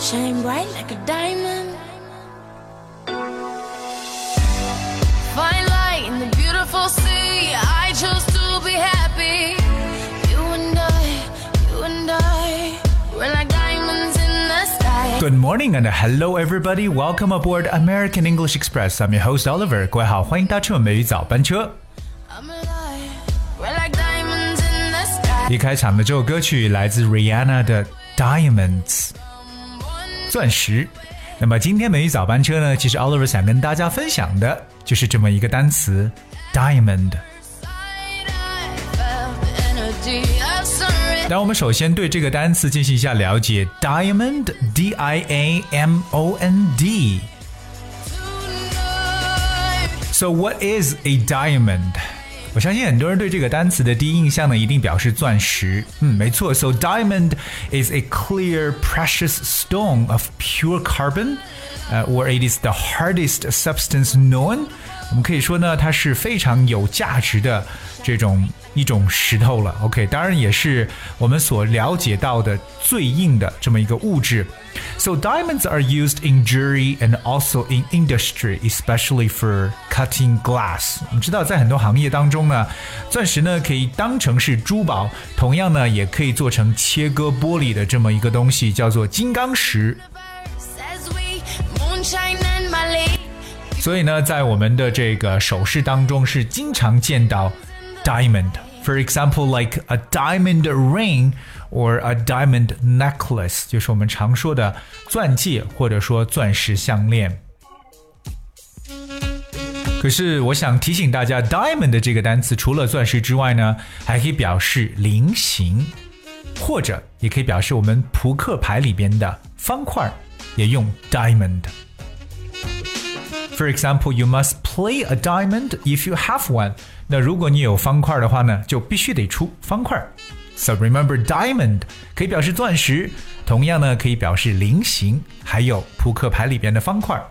shine bright like a diamond. Find light in the beautiful sea. I chose to be happy. You and I, you and I, we're like diamonds in the sky. Good morning and hello everybody. Welcome aboard American English Express. I'm your host Oliver. 各位好，欢迎搭乘美语早班车。 I'm alive. We're like diamonds in the sky. 一开场的这首歌曲来自 Rihanna 的《Diamonds》 钻石。那么今天美语早班车呢，其实 Oliver 想跟大家分享的就是这么一个单词 diamond。 I felt the energy of sun. 那我们首先对这个单词进行一下了解，diamond，d i a m o n d。So what is a diamond？ 我相信很多人对这个单词的第一印象呢，一定表示钻石。嗯，没错。So diamond is a clear, precious stone of pure carbon, uh, or it is the hardest substance known. 我们可以说呢，它是非常有价值的这种一种石头了。OK，当然也是我们所了解到的最硬的这么一个物质。So diamonds are used in jewelry and also in industry, especially for cutting glass. 我们知道，在很多行业当中呢，钻石呢可以当成是珠宝，同样呢也可以做成切割玻璃的这么一个东西，叫做金刚石。所以呢，在我们的这个首饰当中是经常见到 diamond。For example, like a diamond ring or a diamond necklace，就是我们常说的钻戒或者说钻石项链。可是我想提醒大家，diamond 这个单词除了钻石之外呢，还可以表示菱形，或者也可以表示我们扑克牌里边的方块，也用 diamond。For example, you must play a diamond if you have one. 那如果你有方块的话呢，就必须得出方块。So remember, diamond 可以表示钻石，同样呢可以表示菱形，还有扑克牌里边的方块。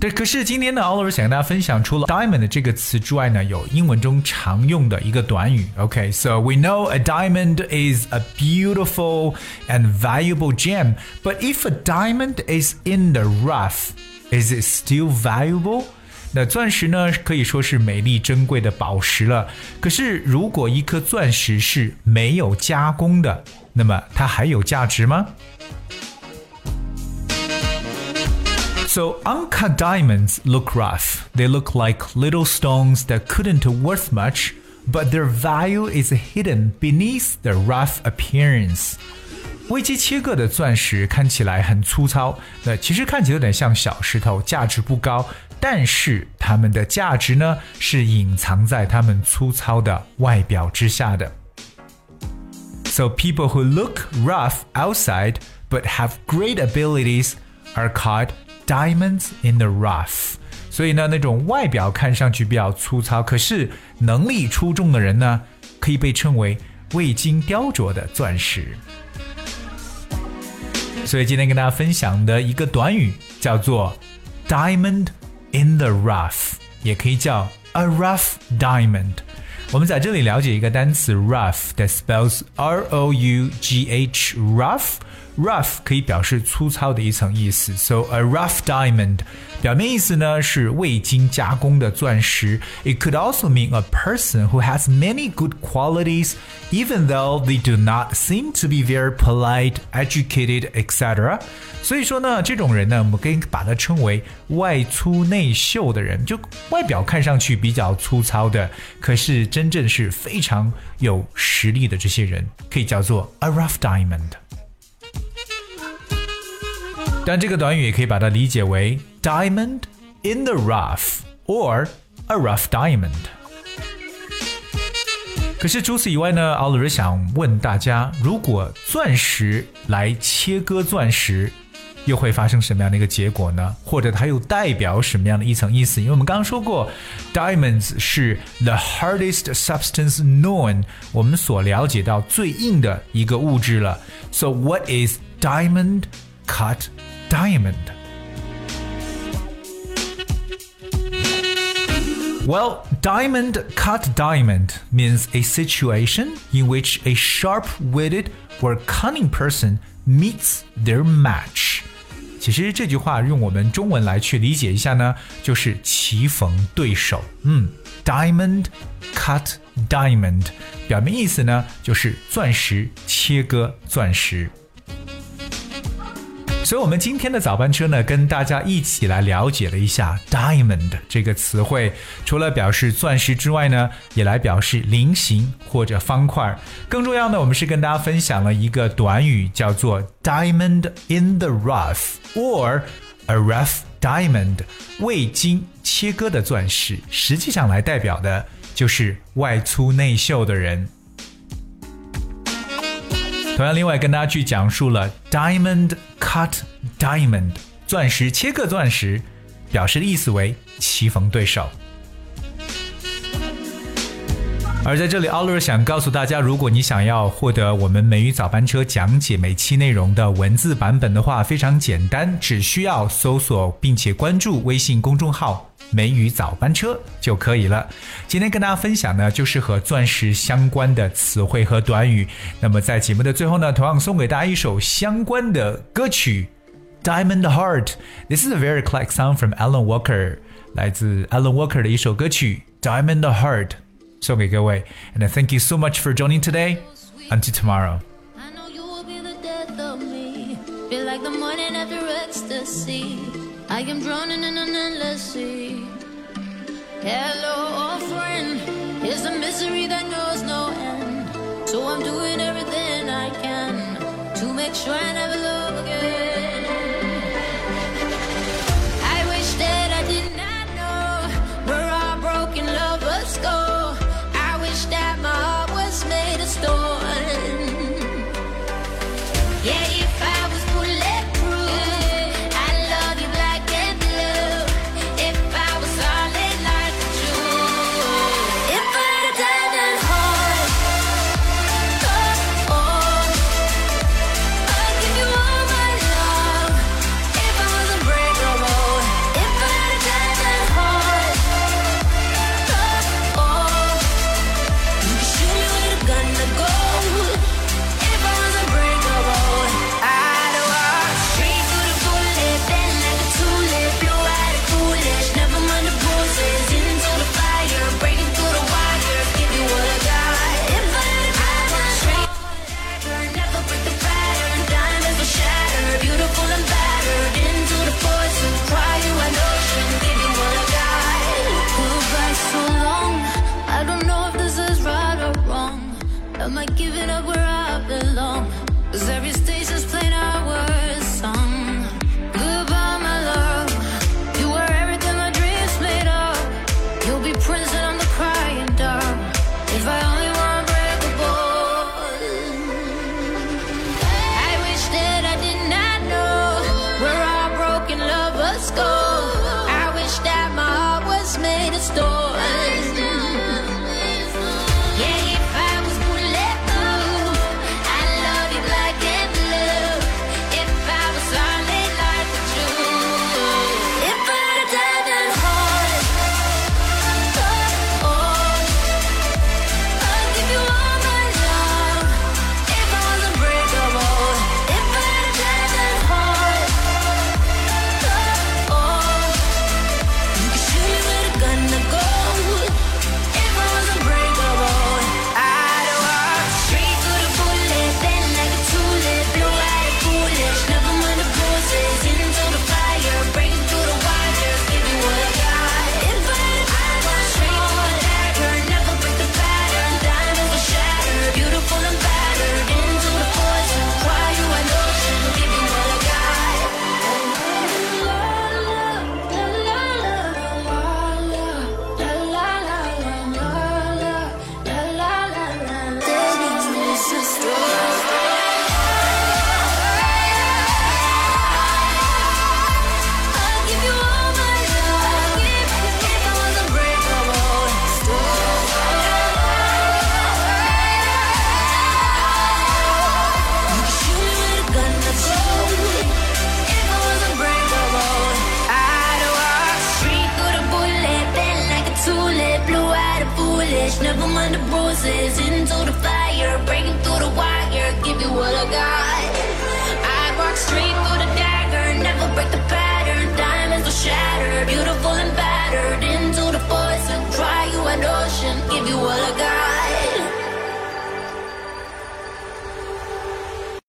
对，可是今天呢，Oliver 想跟大家分享，除了 diamond 这个词之外呢，有英文中常用的一个短语。OK，so、we know a diamond is a beautiful and valuable gem, but if a diamond is in the rough, is it still valuable? 那钻石呢，可以说是美丽珍贵的宝石了。可是，如果一颗钻石是没有加工的，那么它还有价值吗 ？So uncut diamonds look rough. They look like little stones that couldn't worth much, but their value is hidden beneath the rough appearance. 微机切割的钻石看起来很粗糙，那其实看起来有点像小石头，价值不高。但是它们的价值呢，是隐藏在它们粗糙的外表之下的。So people who look rough outside but have great abilities are called diamonds in the rough. 所以呢，那种外表看上去比较粗糙，可是能力出众的人呢，可以被称为未经雕琢的钻石。所以今天跟大家分享的一个短语叫做 diamond in the rough，也可以叫 a rough diamond。我们在这里了解一个单词 rough that spells R O U G H rough。 rough 可以表示粗糙的一层意思，so a rough diamond 表面意思呢是未经加工的钻石。It could also mean a person who has many good qualities, even though they do not seem to be very polite, educated, etc. 所以说呢，这种人呢，我们可以把它称为外粗内秀的人，就外表看上去比较粗糙的，可是真正是非常有实力的这些人，可以叫做 a rough diamond。 但这个短语也可以把它理解为 diamond in the rough or a rough diamond。可是除此以外呢，Oliver 想问大家，如果钻石来切割钻石，又会发生什么样的一个结果呢？或者它又代表什么样的一层意思？因为我们刚刚说过，diamonds 是 the hardest substance known，我们所了解到最硬的一个物质了。So what is diamond cut diamond? Well, diamond cut diamond means a situation in which a sharp witted where cunning person meets their match。其实这句话用我们中文来去理解一下呢，就是棋逢对手。嗯，diamond cut diamond，表面意思呢就是钻石切割钻石。 所以，我们今天的早班车呢，跟大家一起来了解了一下 “diamond” 这个词汇。除了表示钻石之外呢，也来表示菱形或者方块。更重要的，我们是跟大家分享了一个短语，叫做 “diamond in the rough” or “a rough diamond”，未经切割的钻石。实际上来代表的就是外粗内秀的人。同样，另外跟大家去讲述了 “diamond cut diamond” 钻石切割钻石，表示的意思为棋逢对手。而在这里，奥乐想告诉大家，如果你想要获得我们美语早班车讲解每期内容的文字版本的话，非常简单，只需要搜索并且关注微信公众号“美语早班车就可以了。今天跟大家分享呢，就是和钻石相关的词汇和短语。那么在节目的最后呢，同样送给大家一首相关的歌曲《Diamond Heart》。This is a very classic song from Alan Walker，来自 Alan Walker 的一首歌曲《Diamond Heart》，送给各位。And thank you so much for joining today. Until tomorrow. Feel like the morning after ecstasy. I am drowning in an endless sea. Hello, old friend. Here's a misery that knows no end. So I'm doing everything I can to make sure I never love